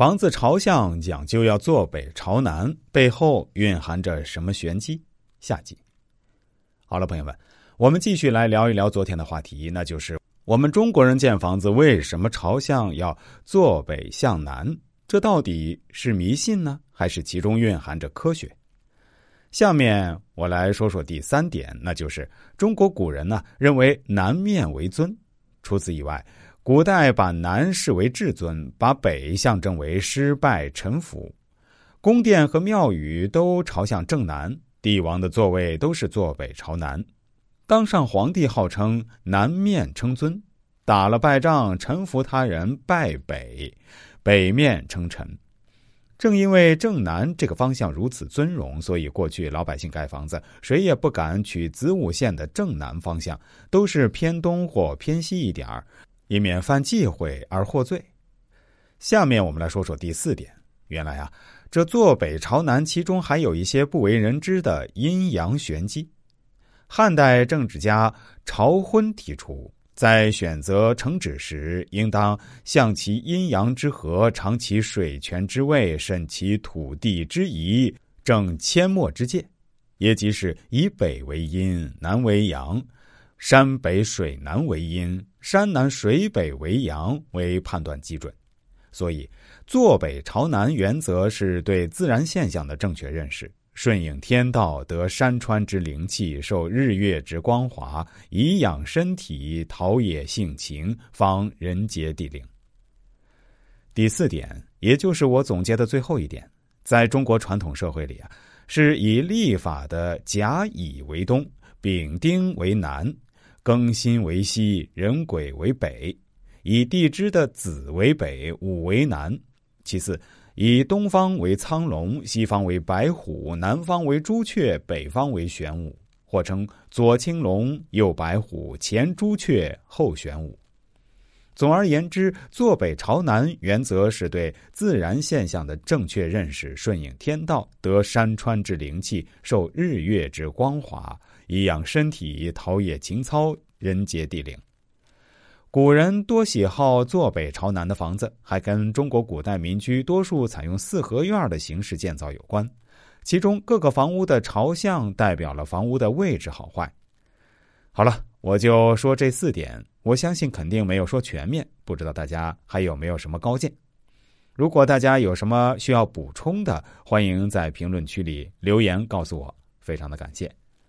房子朝向讲究要坐北朝南，背后蕴含着什么玄机？下集。好了，朋友们，我们继续来聊一聊昨天的话题，那就是我们中国人建房子为什么朝向要坐北向南？这到底是迷信呢，还是其中蕴含着科学？下面我来说说第三点，那就是中国古人呢认为南面为尊。除此以外，古代把南视为至尊，把北象征为失败臣服。宫殿和庙宇都朝向正南，帝王的座位都是坐北朝南。当上皇帝号称南面称尊，打了败仗臣服他人拜北，北面称臣。正因为正南这个方向如此尊荣，所以过去老百姓盖房子，谁也不敢取子午线的正南方向，都是偏东或偏西一点儿，以免犯忌讳而获罪。下面我们来说说第四点。原来啊，这坐北朝南，其中还有一些不为人知的阴阳玄机。汉代政治家朝昏提出。在选择城址时，应当向其阴阳之和，尝其水泉之味，审其土地之宜，正阡陌之界，也即是以北为阴，南为阳，山北水南为阴，山南水北为阳为判断基准。所以，坐北朝南原则是对自然现象的正确认识。顺应天道，得山川之灵气，受日月之光华，以养身体，陶冶性情，方人杰地灵。第四点，也就是我总结的最后一点，在中国传统社会里啊，是以历法的甲乙为东，丙丁为南，庚辛为西，壬癸为北；以地支的子为北，午为南。其次。以东方为苍龙，西方为白虎，南方为朱雀，北方为玄武，或称左青龙，右白虎，前朱雀，后玄武。总而言之，坐北朝南原则是对自然现象的正确认识，顺应天道，得山川之灵气，受日月之光华，以养身体，陶冶情操，人杰地灵。古人多喜好坐北朝南的房子，还跟中国古代民居多数采用四合院的形式建造有关。其中各个房屋的朝向代表了房屋的位置好坏。好了，我就说这四点，我相信肯定没有说全面，不知道大家还有没有什么高见？如果大家有什么需要补充的，欢迎在评论区里留言告诉我，非常的感谢。